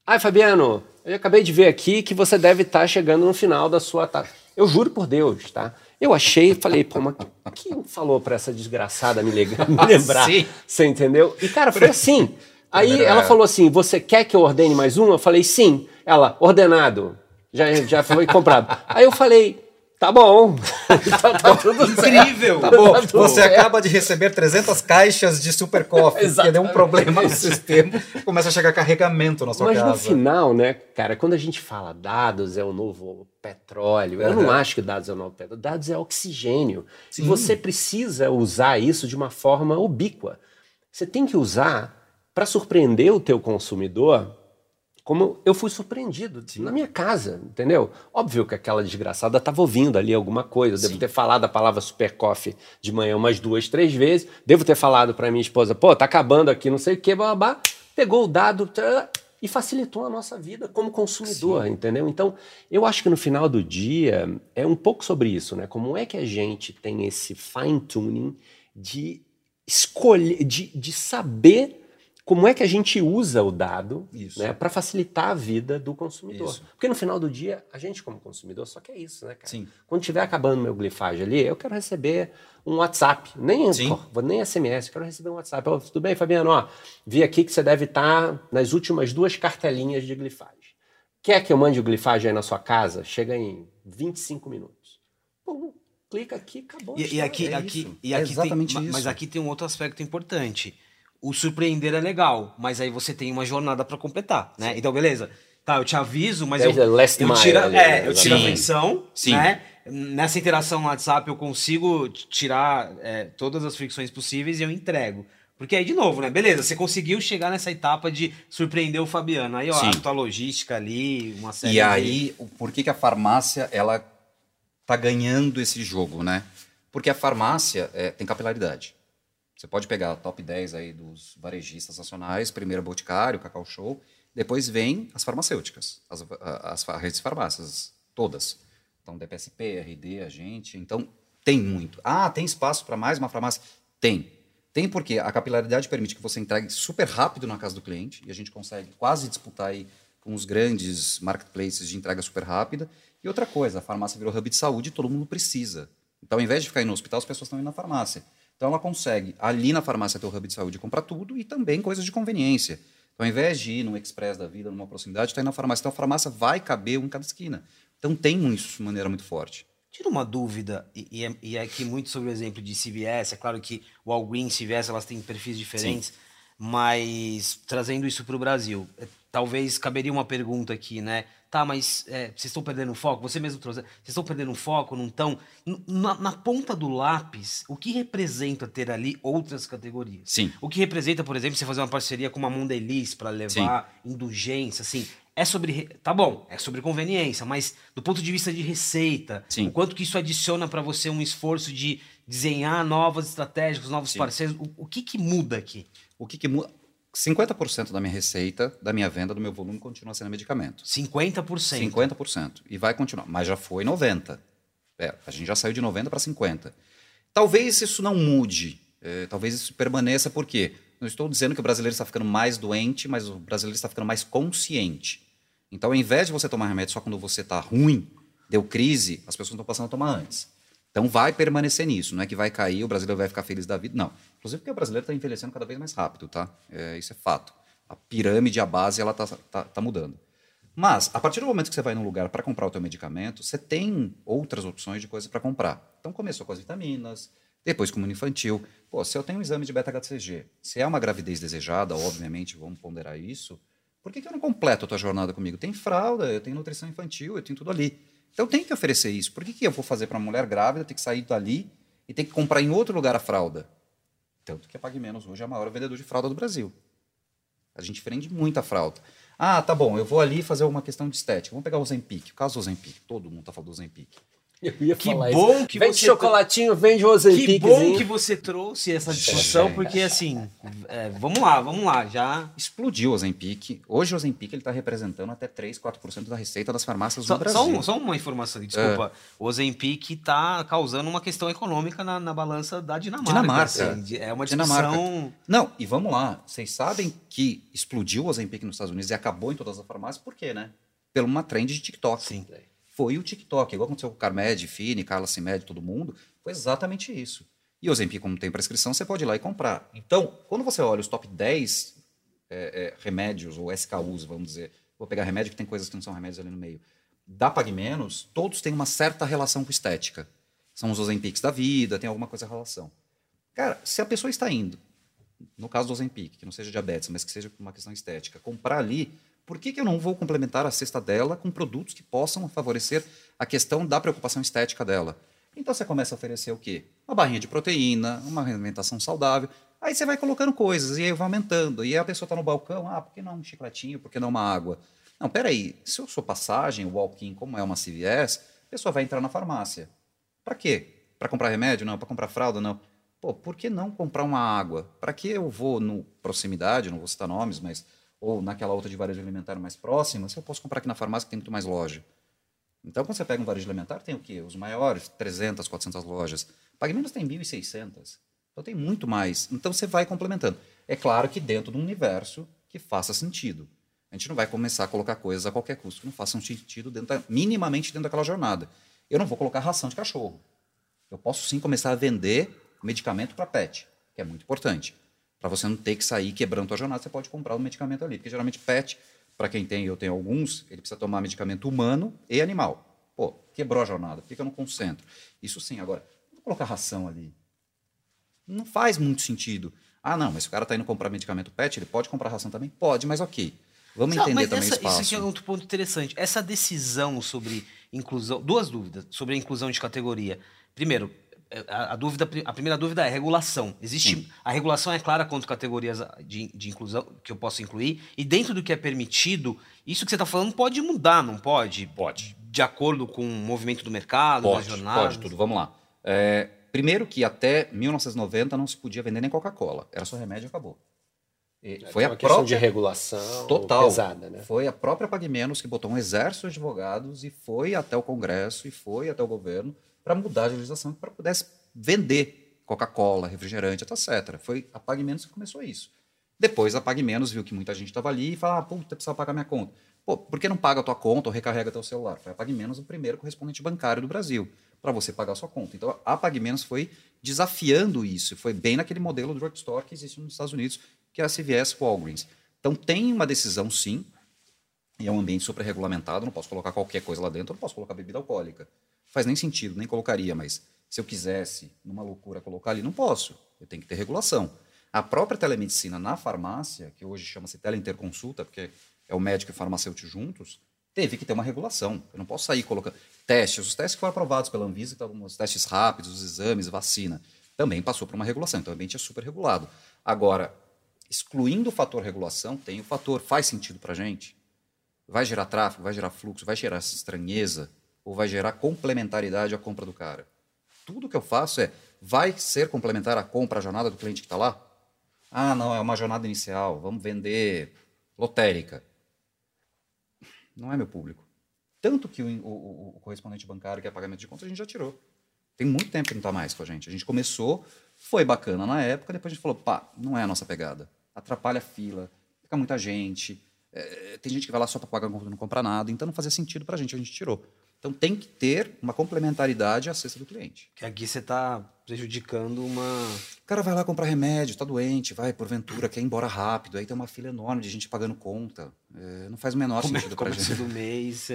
Ai, Fabiano, eu acabei de ver aqui que você deve estar tá chegando no final da sua tarde. Eu juro por Deus, tá? Eu achei, falei, pô, mas quem falou para essa desgraçada me, me lembrar? Sim. Você entendeu? E, cara, foi assim. Aí ela falou assim: Você quer que eu ordene mais um? Eu falei, sim. Ela, ordenado. Já, já foi comprado. Aí eu falei, Tá bom. tá, tá tudo incrível. Tá bom. Tá você certo. acaba de receber 300 caixas de Super Coffee, porque deu um problema no sistema, começa a chegar carregamento na sua Mas casa. Mas no final, né, cara, quando a gente fala dados é o novo petróleo, uhum. eu não acho que dados é o novo petróleo. Dados é oxigênio. Sim. E você precisa usar isso de uma forma ubíqua. Você tem que usar para surpreender o teu consumidor, como eu fui surpreendido Sim. na minha casa, entendeu? Óbvio que aquela desgraçada estava ouvindo ali alguma coisa. Eu devo ter falado a palavra super coffee de manhã umas duas, três vezes. Devo ter falado para minha esposa, pô, tá acabando aqui, não sei o que, babá. Pegou o dado e facilitou a nossa vida como consumidor, Sim. entendeu? Então, eu acho que no final do dia é um pouco sobre isso, né? Como é que a gente tem esse fine tuning de escolher, de, de saber como é que a gente usa o dado né, para facilitar a vida do consumidor. Isso. Porque no final do dia, a gente, como consumidor, só quer isso, né, cara? Sim. Quando estiver acabando meu glifagem ali, eu quero receber um WhatsApp, nem, pô, nem SMS, eu quero receber um WhatsApp. Oh, tudo bem, Fabiano? Ó, vi aqui que você deve estar tá nas últimas duas cartelinhas de glifagem. Quer que eu mande o glifagem aí na sua casa? Chega em 25 minutos. Pum, clica aqui, acabou. E, e aqui, é aqui, e aqui é exatamente tem, isso. Mas aqui tem um outro aspecto importante o surpreender é legal, mas aí você tem uma jornada para completar, né? Então, beleza. Tá, eu te aviso, mas eu, eu tiro, é, eu tiro a fricção, Sim. né? Nessa interação no WhatsApp eu consigo tirar é, todas as fricções possíveis e eu entrego. Porque aí, de novo, né? Beleza, você conseguiu chegar nessa etapa de surpreender o Fabiano. Aí, ó, Sim. a tua logística ali, uma série E aí, de... por que, que a farmácia, ela tá ganhando esse jogo, né? Porque a farmácia é, tem capilaridade. Você pode pegar a top 10 aí dos varejistas nacionais, primeiro Boticário, Cacau Show, depois vem as farmacêuticas, as, as, as redes de farmácias, todas. Então, DPSP, RD, a gente. Então, tem muito. Ah, tem espaço para mais uma farmácia? Tem. Tem porque a capilaridade permite que você entregue super rápido na casa do cliente, e a gente consegue quase disputar aí com os grandes marketplaces de entrega super rápida. E outra coisa, a farmácia virou hub de saúde e todo mundo precisa. Então, ao invés de ficar indo no hospital, as pessoas estão indo na farmácia. Então ela consegue ali na farmácia ter o hub de saúde comprar tudo e também coisas de conveniência. Então, ao invés de ir no express da vida, numa proximidade, está indo na farmácia. Então a farmácia vai caber um em cada esquina. Então tem isso de maneira muito forte. Tira uma dúvida, e, é, e é aqui muito sobre o exemplo de CVS, é claro que o Walgreens e CVS elas têm perfis diferentes, Sim. mas trazendo isso para o Brasil, é, talvez caberia uma pergunta aqui, né? Tá, mas é, vocês estão perdendo foco? Você mesmo trouxe. Vocês estão perdendo foco, não estão? Na, na, ponta do lápis, o que representa ter ali outras categorias? Sim. O que representa, por exemplo, você fazer uma parceria com uma Mondelez para levar Sim. indulgência, assim. É sobre. Tá bom, é sobre conveniência, mas do ponto de vista de receita, Sim. o quanto que isso adiciona para você um esforço de desenhar novas estratégias, novos Sim. parceiros, o, o que, que muda aqui? O que, que muda? 50% da minha receita, da minha venda, do meu volume continua sendo medicamento. 50%? 50%. E vai continuar. Mas já foi 90%. É, a gente já saiu de 90% para 50%. Talvez isso não mude. É, talvez isso permaneça, porque não estou dizendo que o brasileiro está ficando mais doente, mas o brasileiro está ficando mais consciente. Então, ao invés de você tomar remédio só quando você está ruim, deu crise, as pessoas estão passando a tomar antes. Então vai permanecer nisso, não é que vai cair, o brasileiro vai ficar feliz da vida, não. Inclusive porque o brasileiro está envelhecendo cada vez mais rápido, tá? É, isso é fato. A pirâmide, a base, ela está tá, tá mudando. Mas, a partir do momento que você vai num lugar para comprar o teu medicamento, você tem outras opções de coisas para comprar. Então começou com as vitaminas, depois com o infantil. Pô, se eu tenho um exame de beta-HCG, se é uma gravidez desejada, obviamente, vamos ponderar isso, por que, que eu não completo a tua jornada comigo? Tem fralda, eu tenho nutrição infantil, eu tenho tudo ali. Então tem que oferecer isso. Por que, que eu vou fazer para uma mulher grávida ter que sair dali e ter que comprar em outro lugar a fralda? Tanto que a Pague Menos hoje é o maior vendedor de fralda do Brasil. A gente vende muita fralda. Ah, tá bom, eu vou ali fazer uma questão de estética. Vamos pegar o Zempic. O caso do Zempic. Todo mundo tá falando do Zempic. Eu ia que falar bom isso. que vende você chocolatinho, vende Ozempic. Que bom que você trouxe essa discussão, porque assim, é, vamos lá, vamos lá, já explodiu o Ozempic. Hoje o Ozempic ele está representando até 3, 4% da receita das farmácias só, do Brasil. Só, só uma informação, desculpa. É. O Ozempic está causando uma questão econômica na, na balança da Dinamarca. Dinamarca. Assim, é uma discussão... Dinamarca. Não, e vamos lá. Vocês sabem que explodiu o Ozempic nos Estados Unidos e acabou em todas as farmácias, por quê, né? Pela uma trend de TikTok. Sim foi o TikTok. Igual aconteceu com Carmed, Fini, Carla Cimed, todo mundo. Foi exatamente isso. E o Ozempic, como tem prescrição, você pode ir lá e comprar. Então, quando você olha os top 10 é, é, remédios, ou SKUs, vamos dizer, vou pegar remédio que tem coisas que não são remédios ali no meio, da Pag Menos, todos têm uma certa relação com estética. São os Ozempics da vida, tem alguma coisa em relação. Cara, se a pessoa está indo, no caso do Ozempic, que não seja diabetes, mas que seja uma questão estética, comprar ali, por que, que eu não vou complementar a cesta dela com produtos que possam favorecer a questão da preocupação estética dela? Então você começa a oferecer o quê? Uma barrinha de proteína, uma alimentação saudável. Aí você vai colocando coisas e aí vai aumentando. E aí a pessoa está no balcão, ah, por que não um chicletinho? Por que não uma água? Não, peraí, se eu sou passagem, o walk-in, como é uma CVS, a pessoa vai entrar na farmácia. Para quê? Para comprar remédio? Não. Para comprar fralda? Não. Pô, por que não comprar uma água? Para que eu vou no proximidade, não vou citar nomes, mas ou naquela outra de varejo alimentar mais próxima, se eu posso comprar aqui na farmácia que tem muito mais loja. Então, quando você pega um varejo alimentar, tem o quê? Os maiores, 300, 400 lojas. Pague Menos tem 1.600. Então, tem muito mais. Então, você vai complementando. É claro que dentro de um universo que faça sentido. A gente não vai começar a colocar coisas a qualquer custo que não façam sentido dentro da, minimamente dentro daquela jornada. Eu não vou colocar ração de cachorro. Eu posso sim começar a vender medicamento para pet, que é muito importante. Para você não ter que sair quebrando a tua jornada, você pode comprar um medicamento ali. Porque geralmente pet, para quem tem, eu tenho alguns, ele precisa tomar medicamento humano e animal. Pô, quebrou a jornada, por que eu não concentro? Isso sim, agora, vou colocar ração ali. Não faz muito sentido. Ah, não, mas se o cara está indo comprar medicamento pet, ele pode comprar ração também? Pode, mas ok. Vamos Sabe, entender também essa, espaço. Isso aqui é outro ponto interessante. Essa decisão sobre inclusão, duas dúvidas sobre a inclusão de categoria. Primeiro, a, a, dúvida, a primeira dúvida é regulação. Existe Sim. a regulação é clara quanto categorias de, de inclusão que eu posso incluir e dentro do que é permitido, isso que você está falando pode mudar, não pode? Pode. De acordo com o movimento do mercado, pode, das jornadas. Pode tudo. Vamos lá. É, primeiro que até 1990 não se podia vender nem Coca-Cola. Era só remédio e acabou. E é, foi a própria de regulação total pesada, né? Foi a própria Pague Menos que botou um exército de advogados e foi até o Congresso e foi até o governo para mudar a legislação para pudesse vender Coca-Cola, refrigerante, etc. Foi a Pague Menos que começou isso. Depois a Pague Menos viu que muita gente estava ali e falou: ah, puta, precisa pagar minha conta. Pô, por que não paga a tua conta ou recarrega teu celular? Foi a Pague Menos o primeiro correspondente bancário do Brasil para você pagar a sua conta. Então a Pague Menos foi desafiando isso. Foi bem naquele modelo drugstore que existe nos Estados Unidos, que é a CVS Walgreens. Então tem uma decisão, sim, e é um ambiente super regulamentado, não posso colocar qualquer coisa lá dentro, não posso colocar bebida alcoólica faz nem sentido, nem colocaria, mas se eu quisesse, numa loucura, colocar ali, não posso. Eu tenho que ter regulação. A própria telemedicina na farmácia, que hoje chama-se teleinterconsulta, porque é o médico e o farmacêutico juntos, teve que ter uma regulação. Eu não posso sair colocando testes. Os testes que foram aprovados pela Anvisa, então, os testes rápidos, os exames, vacina, também passou por uma regulação. Então, o ambiente é super regulado. Agora, excluindo o fator regulação, tem o fator faz sentido para a gente? Vai gerar tráfego, vai gerar fluxo, vai gerar estranheza? Ou vai gerar complementaridade à compra do cara? Tudo que eu faço é, vai ser complementar a compra, a jornada do cliente que está lá? Ah, não, é uma jornada inicial, vamos vender lotérica. Não é meu público. Tanto que o, o, o correspondente bancário, que é pagamento de conta, a gente já tirou. Tem muito tempo que não está mais com a gente. A gente começou, foi bacana na época, depois a gente falou, pá, não é a nossa pegada. Atrapalha a fila, fica muita gente, é, tem gente que vai lá só para pagar conta e não compra nada, então não fazia sentido para a gente, a gente tirou. Então tem que ter uma complementaridade à cesta do cliente. Que aqui você está prejudicando uma. O cara vai lá comprar remédio, está doente, vai porventura, quer ir embora rápido, aí tem uma fila enorme de gente pagando conta. É, não faz o menor Come, sentido para gente. Começo do mês.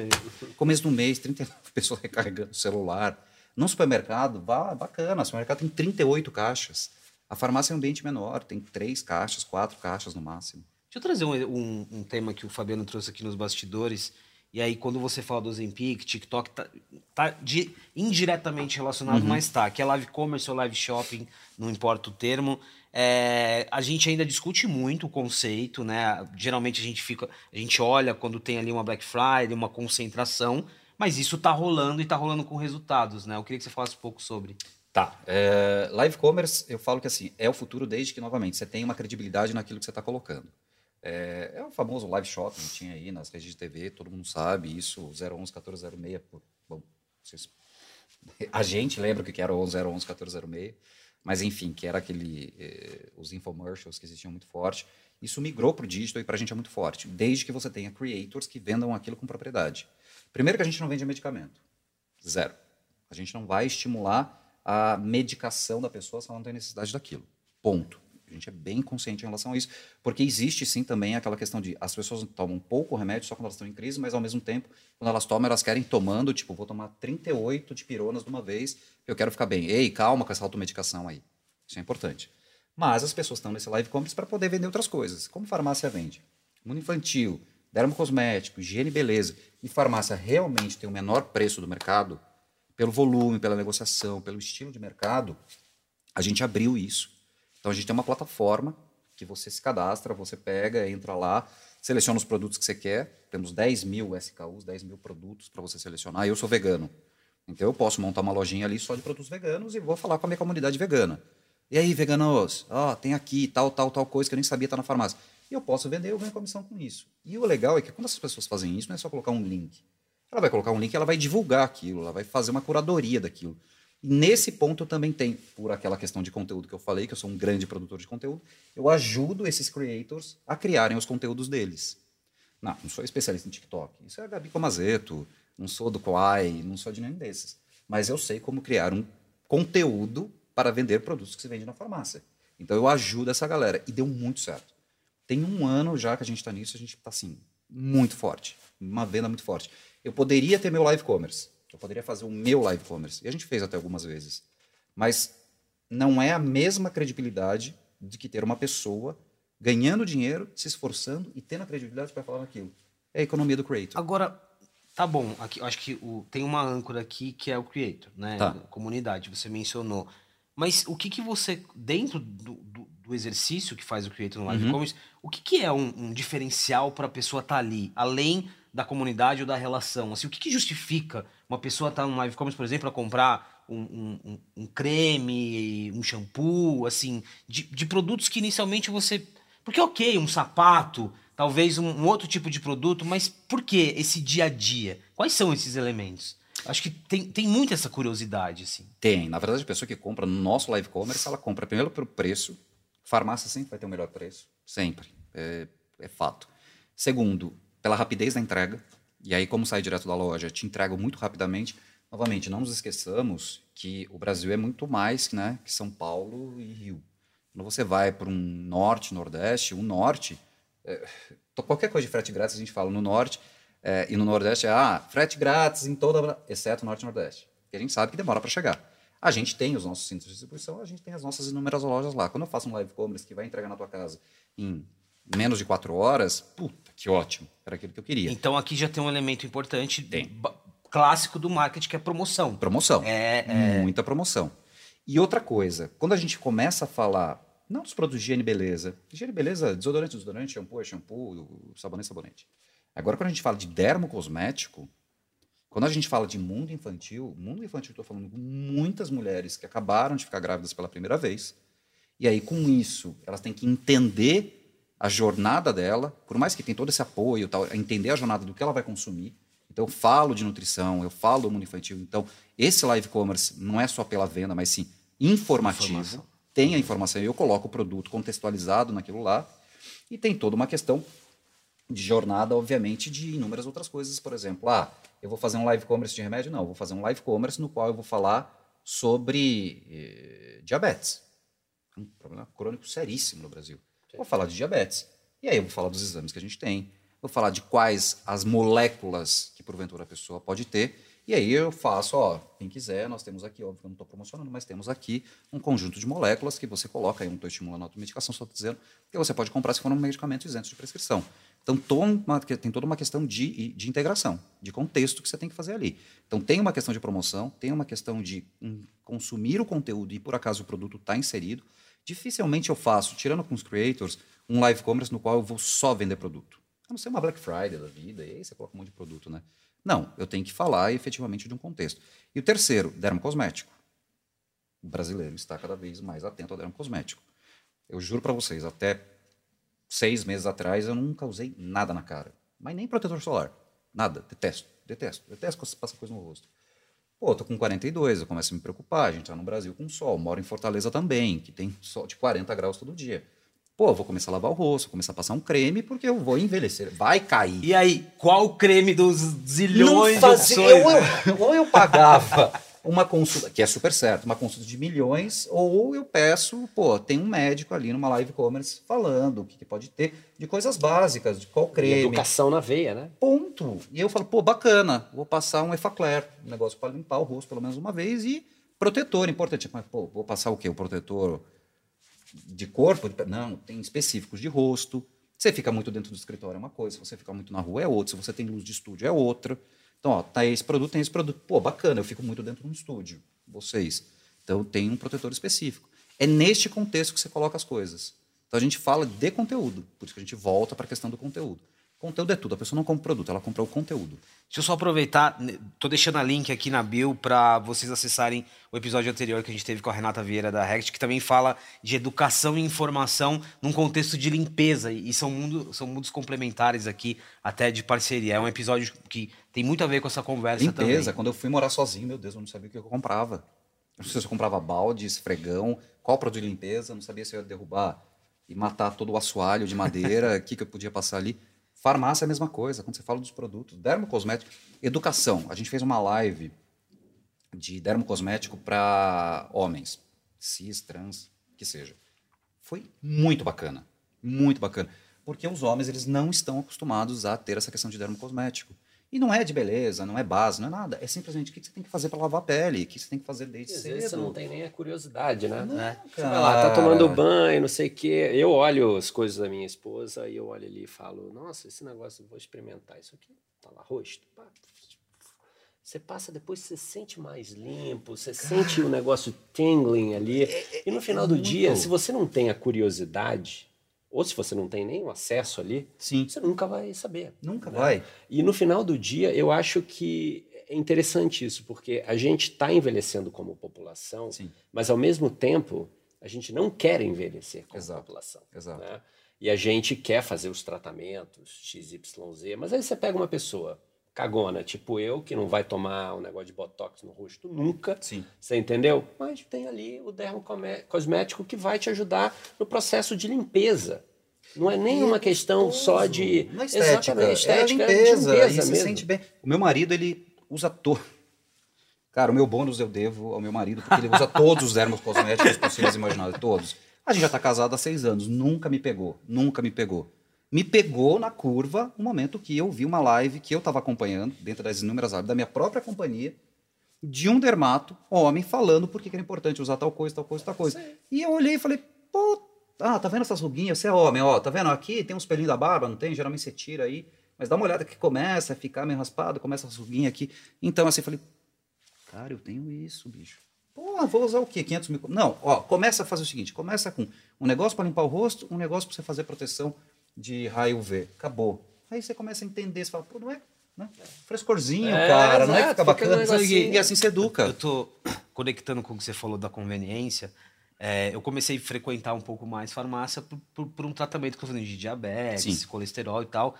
Começo do mês, 39 pessoas recarregando o celular. No supermercado, vá, bacana, o supermercado tem 38 caixas. A farmácia é um ambiente menor, tem três caixas, quatro caixas no máximo. Deixa eu trazer um, um, um tema que o Fabiano trouxe aqui nos bastidores e aí, quando você fala do Zempic, TikTok tá, tá de, indiretamente relacionado, uhum. mas tá. Que é live commerce ou live shopping, não importa o termo. É, a gente ainda discute muito o conceito, né? Geralmente a gente fica, a gente olha quando tem ali uma Black Friday, uma concentração, mas isso tá rolando e tá rolando com resultados, né? Eu queria que você falasse um pouco sobre. Tá. É, live commerce, eu falo que assim, é o futuro desde que, novamente, você tem uma credibilidade naquilo que você está colocando. É, é, o famoso live shot que tinha aí nas redes de TV, todo mundo sabe isso, 011 1406. Bom, vocês, a gente lembra que era o 011 1406, mas enfim, que era aquele. Eh, os infomercials que existiam muito forte. Isso migrou para o digital e para a gente é muito forte, desde que você tenha creators que vendam aquilo com propriedade. Primeiro que a gente não vende medicamento. Zero. A gente não vai estimular a medicação da pessoa se ela não tem necessidade daquilo. Ponto. A gente é bem consciente em relação a isso, porque existe sim também aquela questão de as pessoas tomam pouco remédio só quando elas estão em crise, mas ao mesmo tempo, quando elas tomam, elas querem tomando, tipo, vou tomar 38 de pironas de uma vez, eu quero ficar bem. Ei, calma com essa automedicação aí. Isso é importante. Mas as pessoas estão nesse live commerce para poder vender outras coisas. Como farmácia vende? Mundo infantil, dermocosmético, higiene e beleza, e farmácia realmente tem o menor preço do mercado, pelo volume, pela negociação, pelo estilo de mercado, a gente abriu isso. Então a gente tem uma plataforma que você se cadastra, você pega, entra lá, seleciona os produtos que você quer. Temos 10 mil SKUs, 10 mil produtos para você selecionar. Eu sou vegano. Então eu posso montar uma lojinha ali só de produtos veganos e vou falar com a minha comunidade vegana. E aí, veganos, ó, oh, tem aqui tal, tal, tal coisa que eu nem sabia estar tá na farmácia. E eu posso vender, eu ganho comissão com isso. E o legal é que quando essas pessoas fazem isso, não é só colocar um link. Ela vai colocar um link, ela vai divulgar aquilo, ela vai fazer uma curadoria daquilo. E nesse ponto eu também tem, por aquela questão de conteúdo que eu falei, que eu sou um grande produtor de conteúdo, eu ajudo esses creators a criarem os conteúdos deles. Não, não sou especialista em TikTok. Isso é a Gabi Comazeto, não sou do Kwai, não sou de nenhum desses. Mas eu sei como criar um conteúdo para vender produtos que se vende na farmácia. Então eu ajudo essa galera. E deu muito certo. Tem um ano já que a gente está nisso, a gente está assim, muito forte. Uma venda muito forte. Eu poderia ter meu live commerce. Eu poderia fazer o meu live commerce. E a gente fez até algumas vezes. Mas não é a mesma credibilidade de que ter uma pessoa ganhando dinheiro, se esforçando e tendo a credibilidade para falar naquilo. É a economia do creator. Agora, tá bom. Aqui, acho que o, tem uma âncora aqui que é o creator, né? Tá. Comunidade, você mencionou. Mas o que, que você, dentro do, do, do exercício que faz o Creator no Live uhum. Commerce, o que, que é um, um diferencial para a pessoa estar tá ali, além da comunidade ou da relação? Assim, o que, que justifica uma pessoa estar tá no Live Commerce, por exemplo, para comprar um, um, um, creme, um shampoo, assim, de, de, produtos que inicialmente você. Porque, ok, um sapato, talvez um, um outro tipo de produto, mas por que esse dia a dia? Quais são esses elementos? Acho que tem, tem muita essa curiosidade, assim. Tem. Na verdade, a pessoa que compra no nosso live commerce, ela compra primeiro pelo preço. Farmácia sempre vai ter o melhor preço. Sempre. É, é fato. Segundo, pela rapidez da entrega. E aí, como sai direto da loja, te entrego muito rapidamente. Novamente, não nos esqueçamos que o Brasil é muito mais né, que São Paulo e Rio. Quando você vai para um norte, nordeste, o norte, é, qualquer coisa de frete grátis a gente fala no norte, é, e no Nordeste é, ah, frete grátis em toda, exceto Norte e Nordeste. Porque a gente sabe que demora para chegar. A gente tem os nossos centros de distribuição, a gente tem as nossas inúmeras lojas lá. Quando eu faço um live commerce que vai entregar na tua casa em menos de quatro horas, puta, que ótimo. Era aquilo que eu queria. Então aqui já tem um elemento importante tem. clássico do marketing, que é promoção. Promoção. É, é... Muita promoção. E outra coisa, quando a gente começa a falar, não dos produtos de higiene e beleza, higiene e beleza, desodorante, desodorante, shampoo, é shampoo, sabonete, sabonete. Agora, quando a gente fala de dermocosmético, quando a gente fala de mundo infantil, mundo infantil, estou falando com muitas mulheres que acabaram de ficar grávidas pela primeira vez. E aí, com isso, elas têm que entender a jornada dela, por mais que tenha todo esse apoio, tal, entender a jornada do que ela vai consumir. Então, eu falo de nutrição, eu falo do mundo infantil. Então, esse live commerce não é só pela venda, mas sim informativo. Informação. Tem a informação, eu coloco o produto contextualizado naquilo lá. E tem toda uma questão de jornada, obviamente, de inúmeras outras coisas. Por exemplo, ah, eu vou fazer um live commerce de remédio? Não, eu vou fazer um live commerce no qual eu vou falar sobre eh, diabetes. Um problema crônico seríssimo no Brasil. Vou falar de diabetes. E aí eu vou falar dos exames que a gente tem, vou falar de quais as moléculas que porventura a pessoa pode ter. E aí eu faço, ó, quem quiser, nós temos aqui, óbvio que eu não estou promocionando, mas temos aqui um conjunto de moléculas que você coloca aí, não estou estimulando a automedicação, só estou dizendo que você pode comprar se for um medicamento isento de prescrição. Então, toma, tem toda uma questão de, de integração, de contexto que você tem que fazer ali. Então, tem uma questão de promoção, tem uma questão de um, consumir o conteúdo e, por acaso, o produto está inserido. Dificilmente eu faço, tirando com os creators, um live commerce no qual eu vou só vender produto. A não ser uma Black Friday da vida, e aí você coloca um monte de produto, né? Não, eu tenho que falar efetivamente de um contexto. E o terceiro, dermocosmético. O brasileiro está cada vez mais atento ao dermocosmético. Eu juro para vocês, até seis meses atrás eu nunca usei nada na cara. Mas nem protetor solar. Nada. Detesto. Detesto. Detesto passar coisa no rosto. Pô, tô com 42, eu começo a me preocupar. A gente tá no Brasil com sol. Moro em Fortaleza também, que tem sol de 40 graus todo dia. Pô, vou começar a lavar o rosto, começar a passar um creme, porque eu vou envelhecer. Vai cair. E aí, qual creme dos zilhões fazia, de opções? Eu, ou eu pagava uma consulta, que é super certo, uma consulta de milhões, ou eu peço, pô, tem um médico ali numa live commerce falando o que, que pode ter de coisas básicas, de qual creme. E educação na veia, né? Ponto. E eu falo, pô, bacana, vou passar um Efacler, um negócio para limpar o rosto pelo menos uma vez e protetor, importante. Mas, pô, vou passar o quê? O protetor de corpo? Não, tem específicos de rosto. Você fica muito dentro do escritório é uma coisa, se você fica muito na rua é outra, se você tem luz de estúdio é outra. Então, ó, tá esse produto, tem esse produto. Pô, bacana, eu fico muito dentro de um estúdio, vocês. Então, tem um protetor específico. É neste contexto que você coloca as coisas. Então, a gente fala de conteúdo, por isso que a gente volta para a questão do conteúdo. Conteúdo é tudo, a pessoa não compra o produto, ela compra o conteúdo. Deixa eu só aproveitar, tô deixando a link aqui na bio para vocês acessarem o episódio anterior que a gente teve com a Renata Vieira da Rect, que também fala de educação e informação num contexto de limpeza, e são, mundo, são mundos complementares aqui, até de parceria. É um episódio que tem muito a ver com essa conversa limpeza, também. Limpeza, quando eu fui morar sozinho, meu Deus, eu não sabia o que eu comprava. Não sei se eu comprava balde, esfregão, qual produto de limpeza, não sabia se eu ia derrubar e matar todo o assoalho de madeira, o que, que eu podia passar ali. Farmácia é a mesma coisa, quando você fala dos produtos. Dermocosmético, educação. A gente fez uma live de dermocosmético para homens, cis, trans, que seja. Foi muito bacana, muito bacana. Porque os homens eles não estão acostumados a ter essa questão de dermocosmético. E não é de beleza, não é base, não é nada. É simplesmente o que você tem que fazer para lavar a pele, o que você tem que fazer desde Às cedo. vezes você não tem nem a curiosidade, né? Não, é. Você vai lá, tá tomando banho, não sei o quê. Eu olho as coisas da minha esposa e eu olho ali e falo, nossa, esse negócio, eu vou experimentar isso aqui. Tá lá, rosto. Pá. Você passa depois, você sente mais limpo, você Cara, sente o negócio tingling ali. É, é, e no final é do muito... dia, se você não tem a curiosidade, ou se você não tem nenhum acesso ali, Sim. você nunca vai saber. Nunca né? vai. E no final do dia, eu acho que é interessante isso, porque a gente está envelhecendo como população, Sim. mas ao mesmo tempo a gente não quer envelhecer como Exato. população. Exato. Né? E a gente quer fazer os tratamentos XYZ, mas aí você pega uma pessoa cagona, tipo eu, que não vai tomar um negócio de botox no rosto nunca. Sim. Você entendeu? Mas tem ali o dermocosmético que vai te ajudar no processo de limpeza. Não é nem uma questão só de. Não é estética, Exatamente, estética é limpeza, é limpeza se sente bem. O meu marido, ele usa todo. Cara, o meu bônus eu devo ao meu marido, porque ele usa todos os dermocosméticos possíveis e imagináveis, todos. A gente já está casado há seis anos, nunca me pegou, nunca me pegou me pegou na curva um momento que eu vi uma live que eu estava acompanhando, dentro das inúmeras lives da minha própria companhia, de um dermato, homem, falando por que era importante usar tal coisa, tal coisa, tal coisa. Sim. E eu olhei e falei, pô, ah, tá vendo essas ruguinhas? Você é homem, ó, tá vendo? Aqui tem uns pelinhos da barba, não tem? Geralmente você tira aí. Mas dá uma olhada que começa a ficar meio raspado, começa as ruguinhas aqui. Então, assim, eu falei, cara, eu tenho isso, bicho. Pô, vou usar o quê? 500 mil? Não, ó, começa a fazer o seguinte, começa com um negócio para limpar o rosto, um negócio para você fazer proteção de raio V. Acabou. Aí você começa a entender, você fala, pô, não é né? frescorzinho, é, cara, exato, não é que fica bacana. Fica e, e, assim você educa. Eu tô conectando com o que você falou da conveniência. É, eu comecei a frequentar um pouco mais farmácia por, por, por um tratamento que eu falei de diabetes, Sim. colesterol e tal.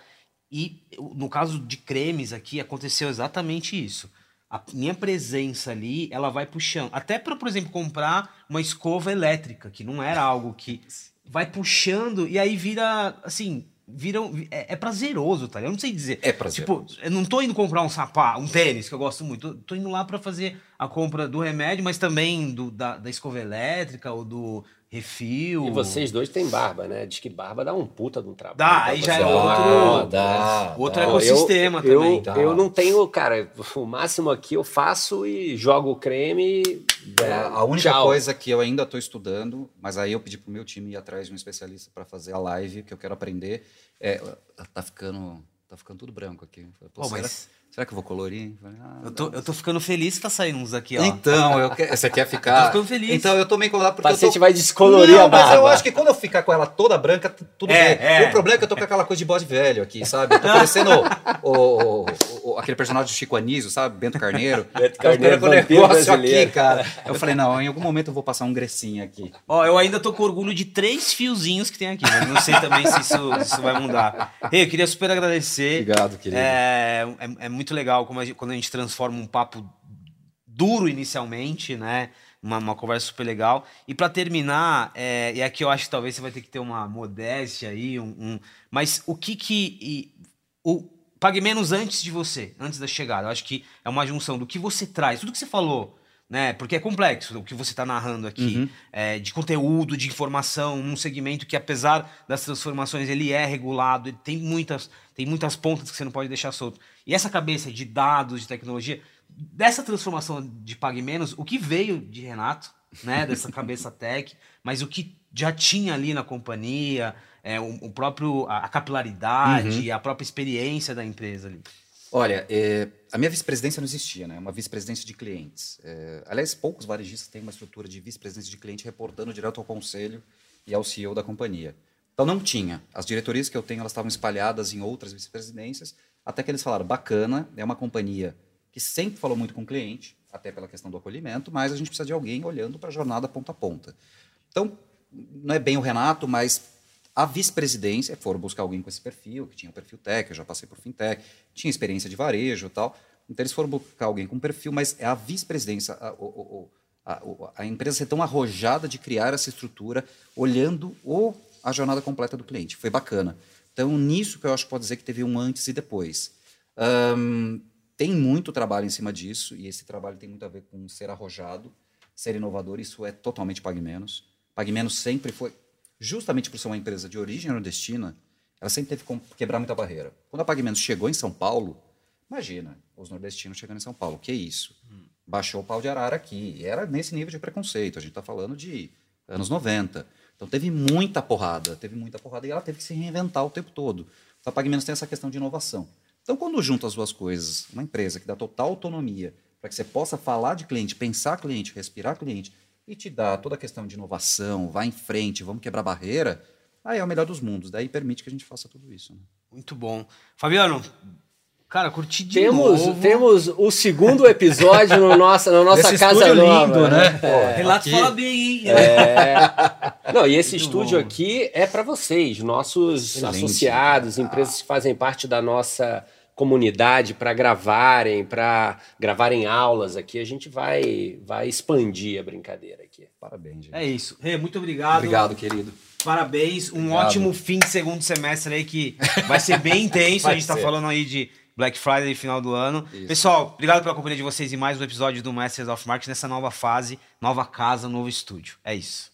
E no caso de cremes aqui, aconteceu exatamente isso. A minha presença ali, ela vai puxando. Até para, por exemplo, comprar uma escova elétrica, que não era algo que vai puxando e aí vira, assim, viram é, é, prazeroso, tá? Eu não sei dizer. É prazeroso. Tipo, eu não tô indo comprar um sapato, um tênis que eu gosto muito. Tô, tô indo lá para fazer a compra do remédio, mas também do, da, da escova elétrica ou do refil. E vocês dois têm barba, né? Diz que barba dá um puta de um trabalho. Dá, aí já é outro, dá, outro dá. ecossistema eu, também. Eu, tá. eu não tenho, cara, o máximo aqui eu faço e jogo o creme. É, a única tchau. coisa que eu ainda estou estudando, mas aí eu pedi pro meu time ir atrás de um especialista para fazer a live, que eu quero aprender. É, tá ficando, tá ficando tudo branco aqui. Pô, oh, mas... Será que eu vou colorir? Ah, eu, tô, eu tô ficando feliz que tá saindo uns aqui, ó. Então, eu que... você quer ficar. eu tô ficando feliz. Então, eu tô meio incomodado porque. O paciente tô... vai descolorir não, a barba. Mas eu acho que quando eu ficar com ela toda branca, tudo é, bem. É. O problema é que eu tô com aquela coisa de bode velho aqui, sabe? Eu tô parecendo o, o, o, aquele personagem do Chico Anísio, sabe? Bento Carneiro. Bento Carneiro, com o negócio aqui, cara. Eu falei, não, em algum momento eu vou passar um grecinho aqui. Ó, eu ainda tô com orgulho de três fiozinhos que tem aqui, mas não sei também se isso, isso vai mudar. Ei, eu queria super agradecer. Obrigado, querido. É, é, é muito legal como a gente quando a gente transforma um papo duro inicialmente, né? Uma, uma conversa super legal. E para terminar, é, e aqui eu acho que talvez você vai ter que ter uma modéstia aí, um, um mas o que que. E, o, pague menos antes de você, antes da chegada. Eu acho que é uma junção do que você traz, tudo que você falou, né? Porque é complexo o que você está narrando aqui, uhum. é, de conteúdo, de informação, num segmento que, apesar das transformações, ele é regulado, ele tem muitas, tem muitas pontas que você não pode deixar solto. E essa cabeça de dados, de tecnologia, dessa transformação de Pague Menos, o que veio de Renato, né? Dessa cabeça tech, mas o que já tinha ali na companhia, é, o, o próprio, a, capilaridade, uhum. a própria experiência da empresa ali. Olha, é, a minha vice-presidência não existia, né? Uma vice-presidência de clientes. É, aliás, poucos varejistas têm uma estrutura de vice-presidência de cliente reportando direto ao conselho e ao CEO da companhia. Então não tinha. As diretorias que eu tenho, elas estavam espalhadas em outras vice-presidências, até que eles falaram, bacana, é uma companhia que sempre falou muito com o cliente, até pela questão do acolhimento, mas a gente precisa de alguém olhando para a jornada ponta a ponta. Então, não é bem o Renato, mas a vice-presidência, foram buscar alguém com esse perfil, que tinha perfil tech, eu já passei por fintech, tinha experiência de varejo e tal. Então, eles foram buscar alguém com perfil, mas é a vice-presidência, a, a, a, empresa ser tão arrojada de criar essa estrutura, olhando o, a jornada completa do cliente. Foi bacana. Então, nisso que eu acho que pode dizer que teve um antes e depois. Um, tem muito trabalho em cima disso, e esse trabalho tem muito a ver com ser arrojado, ser inovador, isso é totalmente Pague Menos. Pague Menos sempre foi, justamente por ser uma empresa de origem nordestina, ela sempre teve que quebrar muita barreira. Quando a Pague Menos chegou em São Paulo, imagina, os nordestinos chegando em São Paulo, que isso? Hum. Baixou o pau de arara aqui, e era nesse nível de preconceito, a gente está falando de anos 90. Então teve muita porrada, teve muita porrada, e ela teve que se reinventar o tempo todo. A Pague Menos tem essa questão de inovação. Então, quando junta as duas coisas, uma empresa que dá total autonomia para que você possa falar de cliente, pensar cliente, respirar cliente e te dá toda a questão de inovação, vai em frente, vamos quebrar barreira, aí é o melhor dos mundos. Daí permite que a gente faça tudo isso. Né? Muito bom. Fabiano, Cara, curti de temos, novo. Temos o segundo episódio no nossa, na nossa esse casa nova. Lindo, né? né? É, Relato aqui. fala bem, hein? É. Não, e esse Muito estúdio bom. aqui é para vocês, nossos Excelente. associados, empresas que fazem parte da nossa comunidade para gravarem, para gravarem aulas aqui, a gente vai vai expandir a brincadeira aqui. Parabéns, gente. É isso. Rê, muito obrigado. Obrigado, querido. Parabéns. Um obrigado. ótimo fim de segundo semestre aí que vai ser bem intenso. a gente está falando aí de Black Friday final do ano. Isso. Pessoal, obrigado pela companhia de vocês em mais um episódio do Masters of Marketing nessa nova fase, nova casa, novo estúdio. É isso.